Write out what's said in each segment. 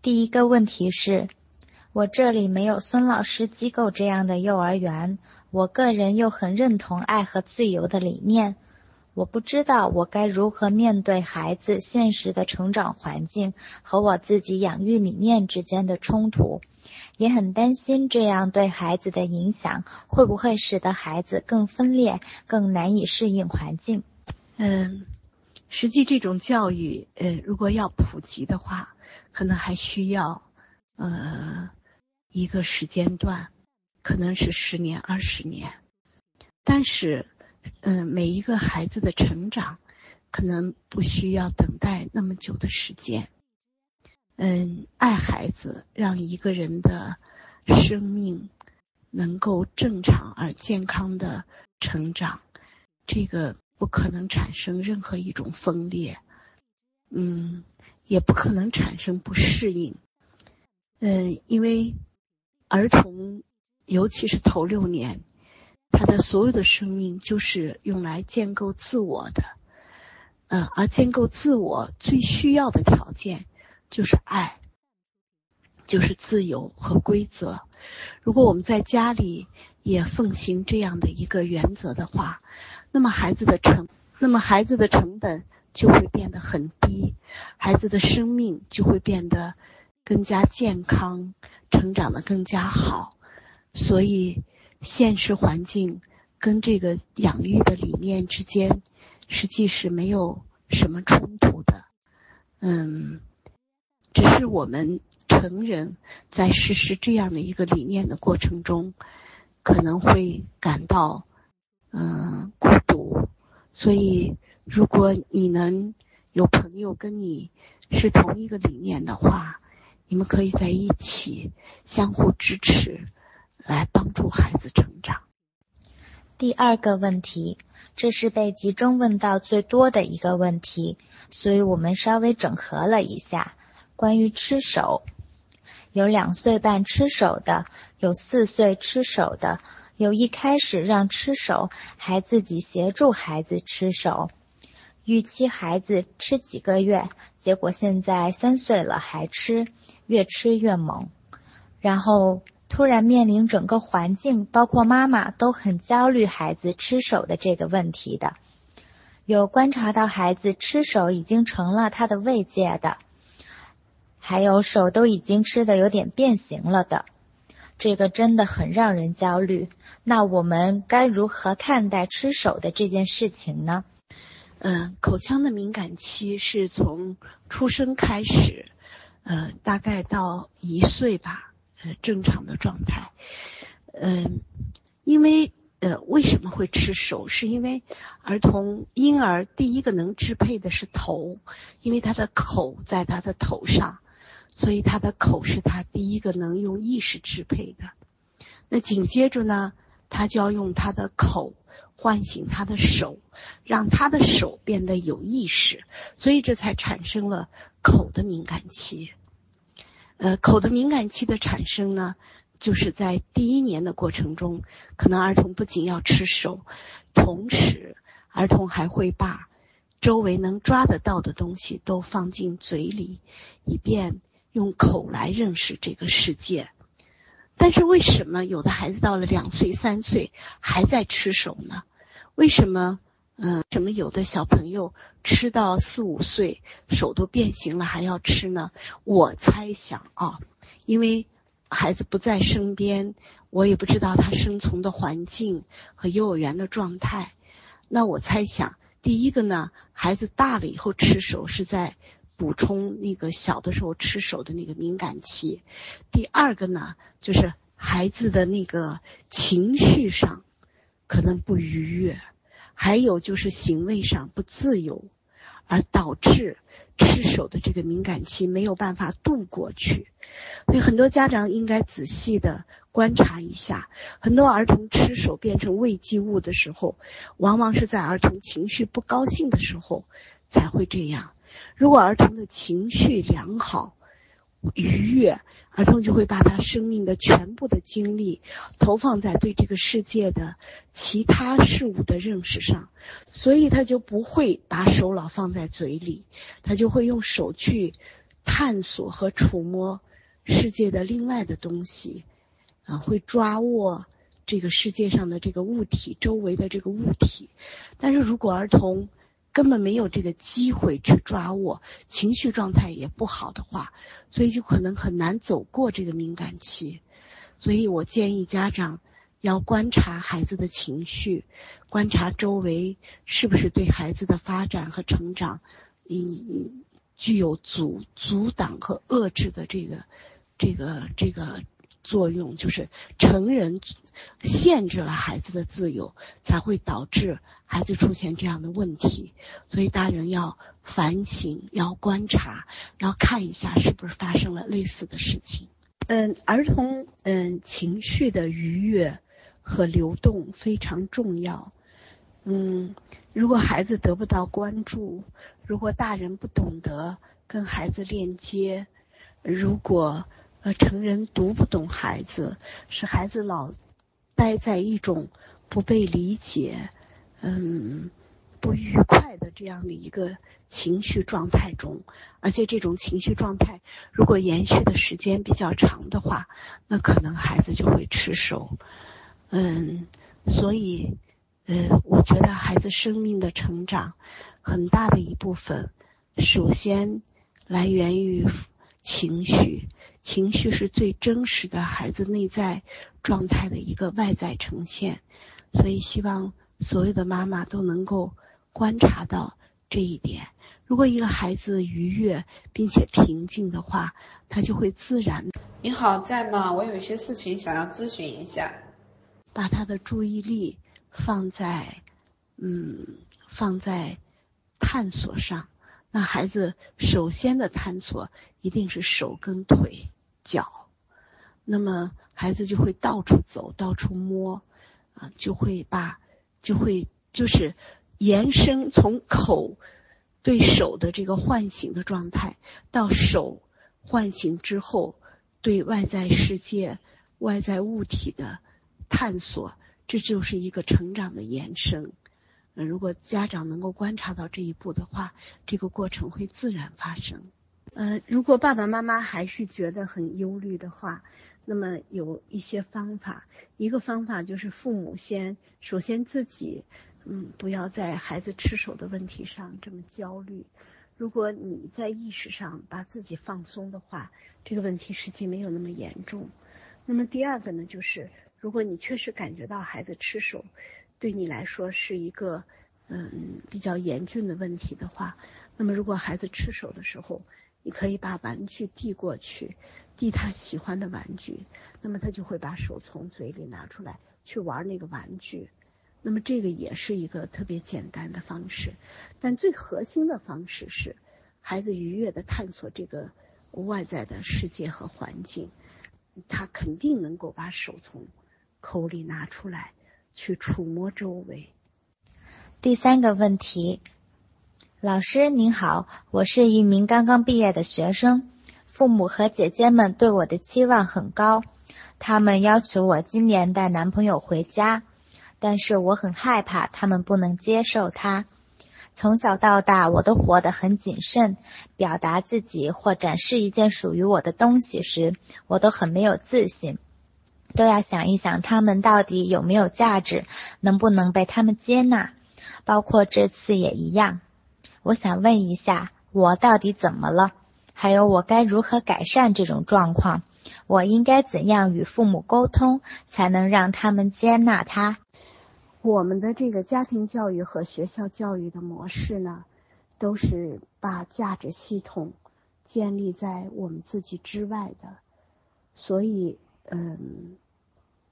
第一个问题是，我这里没有孙老师机构这样的幼儿园，我个人又很认同爱和自由的理念。我不知道我该如何面对孩子现实的成长环境和我自己养育理念之间的冲突，也很担心这样对孩子的影响会不会使得孩子更分裂、更难以适应环境。嗯，实际这种教育，呃，如果要普及的话，可能还需要呃一个时间段，可能是十年、二十年，但是。嗯，每一个孩子的成长，可能不需要等待那么久的时间。嗯，爱孩子，让一个人的生命能够正常而健康的成长，这个不可能产生任何一种分裂，嗯，也不可能产生不适应。嗯，因为儿童，尤其是头六年。他的所有的生命就是用来建构自我的，嗯，而建构自我最需要的条件就是爱，就是自由和规则。如果我们在家里也奉行这样的一个原则的话，那么孩子的成，那么孩子的成本就会变得很低，孩子的生命就会变得更加健康，成长的更加好。所以。现实环境跟这个养育的理念之间，实际是没有什么冲突的。嗯，只是我们成人在实施这样的一个理念的过程中，可能会感到嗯孤独。所以，如果你能有朋友跟你是同一个理念的话，你们可以在一起相互支持。来帮助孩子成长。第二个问题，这是被集中问到最多的一个问题，所以我们稍微整合了一下。关于吃手，有两岁半吃手的，有四岁吃手的，有一开始让吃手，还自己协助孩子吃手。预期孩子吃几个月，结果现在三岁了还吃，越吃越猛，然后。突然面临整个环境，包括妈妈都很焦虑孩子吃手的这个问题的，有观察到孩子吃手已经成了他的慰藉的，还有手都已经吃的有点变形了的，这个真的很让人焦虑。那我们该如何看待吃手的这件事情呢？嗯，口腔的敏感期是从出生开始，呃，大概到一岁吧。呃，正常的状态，嗯，因为呃，为什么会吃手？是因为儿童婴儿第一个能支配的是头，因为他的口在他的头上，所以他的口是他第一个能用意识支配的。那紧接着呢，他就要用他的口唤醒他的手，让他的手变得有意识，所以这才产生了口的敏感期。呃，口的敏感期的产生呢，就是在第一年的过程中，可能儿童不仅要吃手，同时儿童还会把周围能抓得到的东西都放进嘴里，以便用口来认识这个世界。但是为什么有的孩子到了两岁、三岁还在吃手呢？为什么？嗯，什么有的小朋友吃到四五岁手都变形了还要吃呢？我猜想啊，因为孩子不在身边，我也不知道他生存的环境和幼儿园的状态。那我猜想，第一个呢，孩子大了以后吃手是在补充那个小的时候吃手的那个敏感期。第二个呢，就是孩子的那个情绪上可能不愉悦。还有就是行为上不自由，而导致吃手的这个敏感期没有办法度过去，所以很多家长应该仔细的观察一下，很多儿童吃手变成慰藉物的时候，往往是在儿童情绪不高兴的时候才会这样。如果儿童的情绪良好，愉悦，儿童就会把他生命的全部的精力投放在对这个世界的其他事物的认识上，所以他就不会把手老放在嘴里，他就会用手去探索和触摸世界的另外的东西，啊，会抓握这个世界上的这个物体周围的这个物体。但是如果儿童根本没有这个机会去抓握，情绪状态也不好的话，所以就可能很难走过这个敏感期。所以我建议家长要观察孩子的情绪，观察周围是不是对孩子的发展和成长，以具有阻阻挡和遏制的这个这个这个作用，就是成人限制了孩子的自由，才会导致孩子出现这样的问题。所以大人要反省，要观察，要看一下是不是发生了类似的事情。嗯，儿童嗯情绪的愉悦和流动非常重要。嗯，如果孩子得不到关注，如果大人不懂得跟孩子链接，如果呃成人读不懂孩子，使孩子老待在一种不被理解、嗯不愉快的这样的一个。情绪状态中，而且这种情绪状态如果延续的时间比较长的话，那可能孩子就会吃手。嗯，所以，呃，我觉得孩子生命的成长很大的一部分，首先来源于情绪，情绪是最真实的孩子内在状态的一个外在呈现。所以，希望所有的妈妈都能够观察到这一点。如果一个孩子愉悦并且平静的话，他就会自然。你好，在吗？我有一些事情想要咨询一下。把他的注意力放在，嗯，放在探索上。那孩子首先的探索一定是手跟腿、脚。那么孩子就会到处走，到处摸，啊，就会把，就会就是延伸从口。对手的这个唤醒的状态，到手唤醒之后，对外在世界、外在物体的探索，这就是一个成长的延伸。如果家长能够观察到这一步的话，这个过程会自然发生。呃，如果爸爸妈妈还是觉得很忧虑的话，那么有一些方法。一个方法就是父母先首先自己。嗯，不要在孩子吃手的问题上这么焦虑。如果你在意识上把自己放松的话，这个问题实际没有那么严重。那么第二个呢，就是如果你确实感觉到孩子吃手对你来说是一个嗯比较严峻的问题的话，那么如果孩子吃手的时候，你可以把玩具递过去，递他喜欢的玩具，那么他就会把手从嘴里拿出来去玩那个玩具。那么这个也是一个特别简单的方式，但最核心的方式是孩子愉悦的探索这个外在的世界和环境，他肯定能够把手从口里拿出来，去触摸周围。第三个问题，老师您好，我是一名刚刚毕业的学生，父母和姐姐们对我的期望很高，他们要求我今年带男朋友回家。但是我很害怕他们不能接受他。从小到大，我都活得很谨慎，表达自己或展示一件属于我的东西时，我都很没有自信，都要想一想他们到底有没有价值，能不能被他们接纳。包括这次也一样。我想问一下，我到底怎么了？还有我该如何改善这种状况？我应该怎样与父母沟通，才能让他们接纳他？我们的这个家庭教育和学校教育的模式呢，都是把价值系统建立在我们自己之外的，所以，嗯，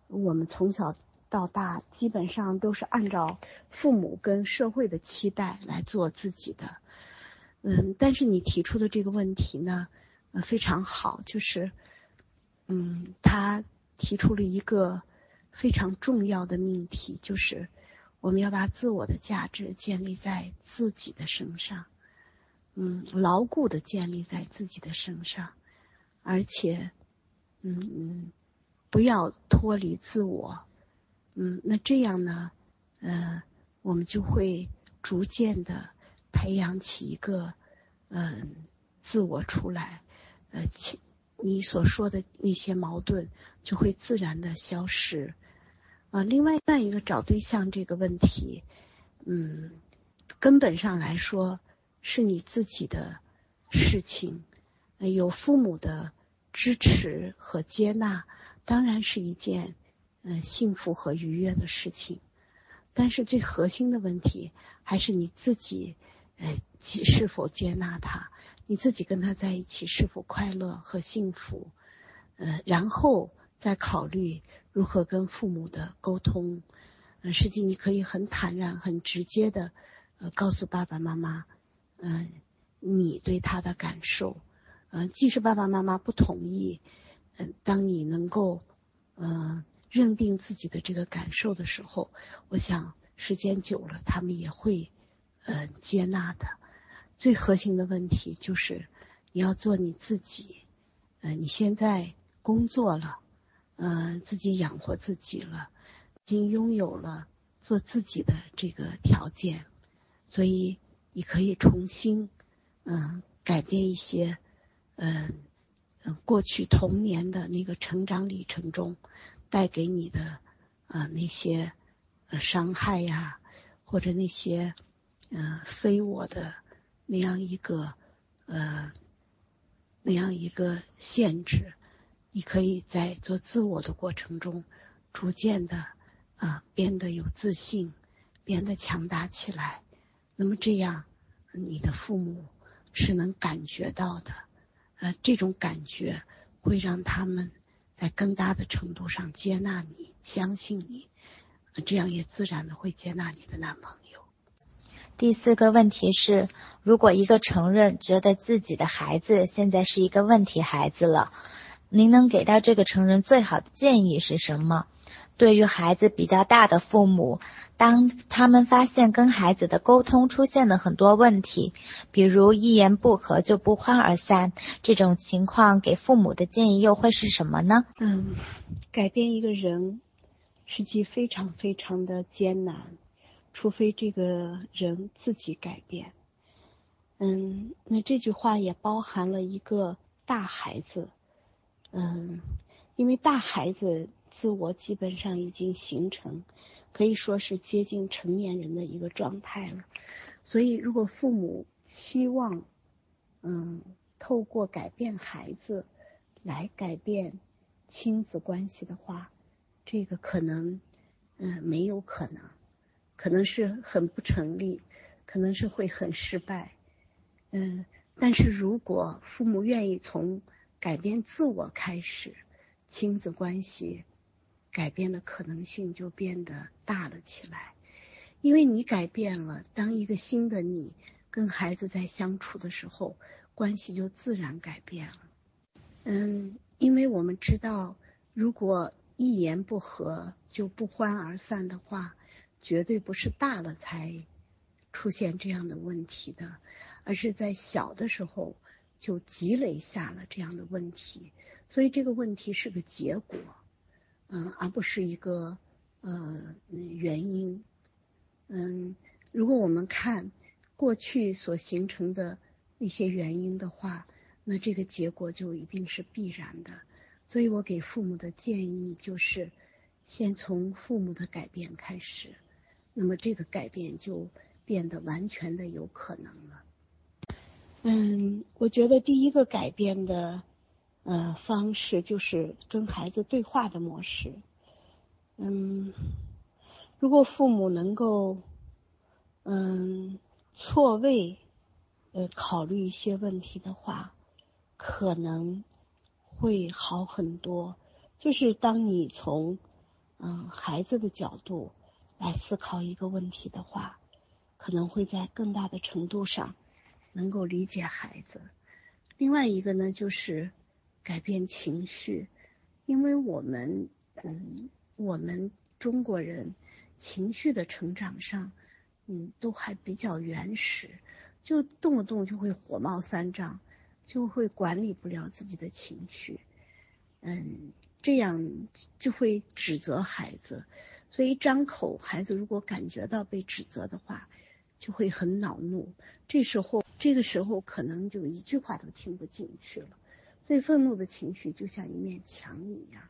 我们从小到大基本上都是按照父母跟社会的期待来做自己的，嗯，但是你提出的这个问题呢，非常好，就是，嗯，他提出了一个。非常重要的命题就是，我们要把自我的价值建立在自己的身上，嗯，牢固的建立在自己的身上，而且，嗯嗯，不要脱离自我，嗯，那这样呢，呃，我们就会逐渐的培养起一个，嗯，自我出来，呃，你所说的那些矛盾就会自然的消失。啊，另外，再一个找对象这个问题，嗯，根本上来说是你自己的事情，有父母的支持和接纳，当然是一件嗯幸福和愉悦的事情。但是最核心的问题还是你自己，呃，是否接纳他？你自己跟他在一起是否快乐和幸福？呃，然后再考虑。如何跟父母的沟通？嗯，实际你可以很坦然、很直接的，呃，告诉爸爸妈妈，嗯，你对他的感受。嗯，即使爸爸妈妈不同意，嗯，当你能够，嗯，认定自己的这个感受的时候，我想时间久了，他们也会，呃，接纳的。最核心的问题就是，你要做你自己。嗯，你现在工作了。嗯，自己养活自己了，已经拥有了做自己的这个条件，所以你可以重新，嗯，改变一些，嗯，嗯，过去童年的那个成长历程中带给你的，呃，那些，伤害呀，或者那些，嗯，非我的那样一个，呃，那样一个限制。你可以在做自我的过程中，逐渐的啊变得有自信，变得强大起来。那么这样，你的父母是能感觉到的，呃，这种感觉会让他们在更大的程度上接纳你，相信你，这样也自然的会接纳你的男朋友。第四个问题是，如果一个成人觉得自己的孩子现在是一个问题孩子了。您能给到这个成人最好的建议是什么？对于孩子比较大的父母，当他们发现跟孩子的沟通出现了很多问题，比如一言不合就不欢而散，这种情况给父母的建议又会是什么呢？嗯，改变一个人，实际非常非常的艰难，除非这个人自己改变。嗯，那这句话也包含了一个大孩子。嗯，因为大孩子自我基本上已经形成，可以说是接近成年人的一个状态了。所以，如果父母希望，嗯，透过改变孩子来改变亲子关系的话，这个可能，嗯，没有可能，可能是很不成立，可能是会很失败。嗯，但是如果父母愿意从改变自我开始，亲子关系改变的可能性就变得大了起来。因为你改变了，当一个新的你跟孩子在相处的时候，关系就自然改变了。嗯，因为我们知道，如果一言不合就不欢而散的话，绝对不是大了才出现这样的问题的，而是在小的时候。就积累下了这样的问题，所以这个问题是个结果，嗯，而不是一个呃原因，嗯，如果我们看过去所形成的那些原因的话，那这个结果就一定是必然的。所以我给父母的建议就是，先从父母的改变开始，那么这个改变就变得完全的有可能了。嗯，我觉得第一个改变的呃方式就是跟孩子对话的模式。嗯，如果父母能够嗯错位呃考虑一些问题的话，可能会好很多。就是当你从嗯孩子的角度来思考一个问题的话，可能会在更大的程度上。能够理解孩子，另外一个呢，就是改变情绪，因为我们，嗯，我们中国人情绪的成长上，嗯，都还比较原始，就动不动就会火冒三丈，就会管理不了自己的情绪，嗯，这样就会指责孩子，所以张口，孩子如果感觉到被指责的话，就会很恼怒，这时候。这个时候可能就一句话都听不进去了，最愤怒的情绪就像一面墙一样，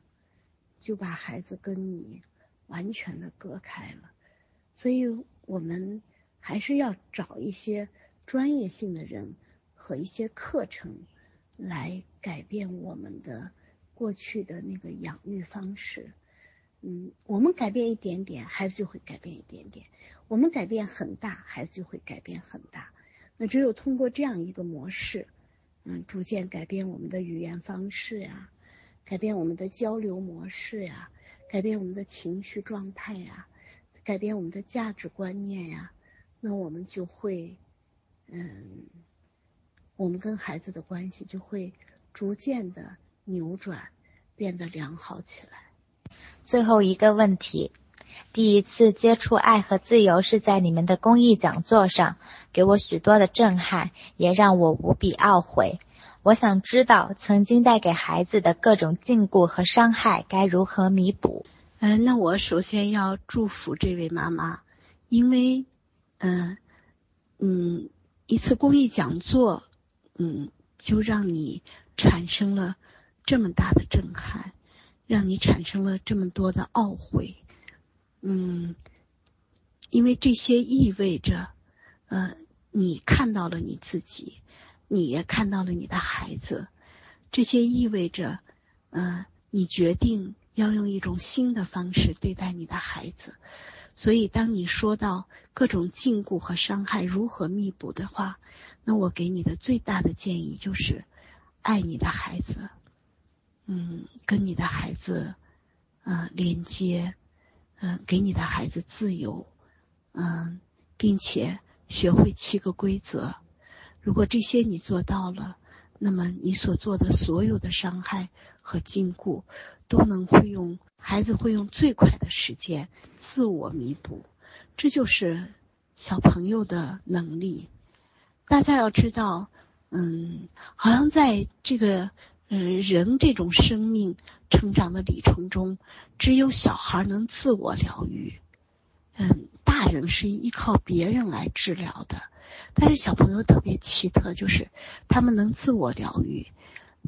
就把孩子跟你完全的隔开了。所以我们还是要找一些专业性的人和一些课程来改变我们的过去的那个养育方式。嗯，我们改变一点点，孩子就会改变一点点；我们改变很大，孩子就会改变很大。那只有通过这样一个模式。嗯，逐渐改变我们的语言方式呀，改变我们的交流模式呀，改变我们的情绪状态呀，改变我们的价值观念呀，那我们就会，嗯，我们跟孩子的关系就会逐渐的扭转，变得良好起来。最后一个问题。第一次接触爱和自由是在你们的公益讲座上，给我许多的震撼，也让我无比懊悔。我想知道曾经带给孩子的各种禁锢和伤害该如何弥补。嗯，那我首先要祝福这位妈妈，因为，嗯，嗯，一次公益讲座，嗯，就让你产生了这么大的震撼，让你产生了这么多的懊悔。嗯，因为这些意味着，呃，你看到了你自己，你也看到了你的孩子，这些意味着，呃，你决定要用一种新的方式对待你的孩子。所以，当你说到各种禁锢和伤害如何弥补的话，那我给你的最大的建议就是，爱你的孩子，嗯，跟你的孩子，呃，连接。嗯，给你的孩子自由，嗯，并且学会七个规则。如果这些你做到了，那么你所做的所有的伤害和禁锢，都能会用孩子会用最快的时间自我弥补。这就是小朋友的能力。大家要知道，嗯，好像在这个嗯人这种生命。成长的历程中，只有小孩能自我疗愈，嗯，大人是依靠别人来治疗的。但是小朋友特别奇特，就是他们能自我疗愈。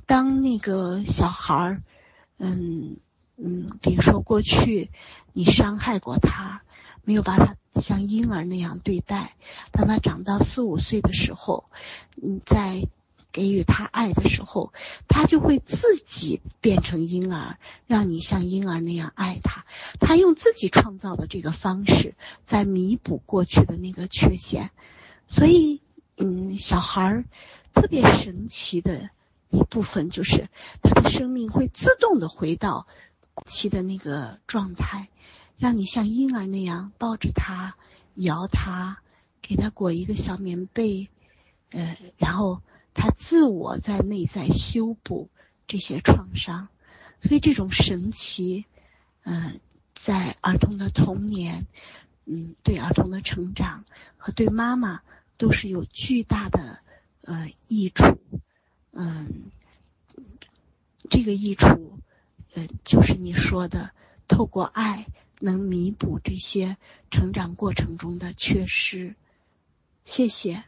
当那个小孩，嗯嗯，比如说过去你伤害过他，没有把他像婴儿那样对待，当他长到四五岁的时候，你在。给予他爱的时候，他就会自己变成婴儿，让你像婴儿那样爱他。他用自己创造的这个方式，在弥补过去的那个缺陷。所以，嗯，小孩儿特别神奇的一部分就是，他的生命会自动的回到期的那个状态，让你像婴儿那样抱着他，摇他，给他裹一个小棉被，呃，然后。他自我在内在修补这些创伤，所以这种神奇，嗯，在儿童的童年，嗯，对儿童的成长和对妈妈都是有巨大的呃益处，嗯，这个益处，呃，就是你说的，透过爱能弥补这些成长过程中的缺失。谢谢，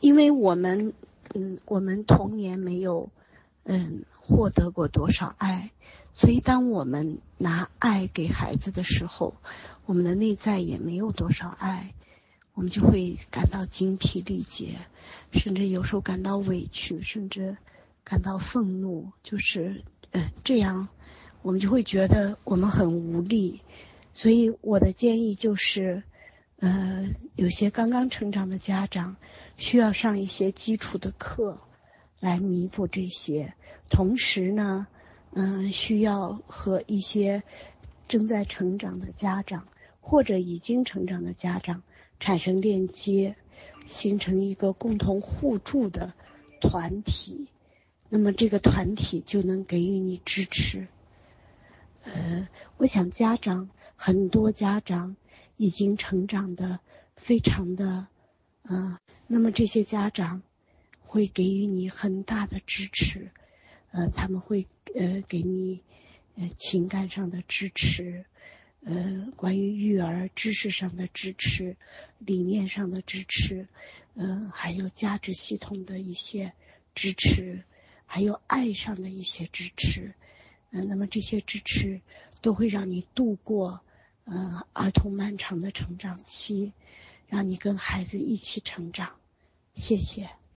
因为我们。嗯，我们童年没有，嗯，获得过多少爱，所以当我们拿爱给孩子的时候，我们的内在也没有多少爱，我们就会感到精疲力竭，甚至有时候感到委屈，甚至感到愤怒，就是嗯这样，我们就会觉得我们很无力。所以我的建议就是，呃，有些刚刚成长的家长。需要上一些基础的课，来弥补这些。同时呢，嗯，需要和一些正在成长的家长或者已经成长的家长产生链接，形成一个共同互助的团体。那么这个团体就能给予你支持。呃，我想家长很多家长已经成长的非常的，嗯。那么这些家长会给予你很大的支持，呃，他们会呃给你呃情感上的支持，呃，关于育儿知识上的支持，理念上的支持，嗯，还有价值系统的一些支持，还有爱上的一些支持。嗯，那么这些支持都会让你度过嗯儿童漫长的成长期，让你跟孩子一起成长。谢谢。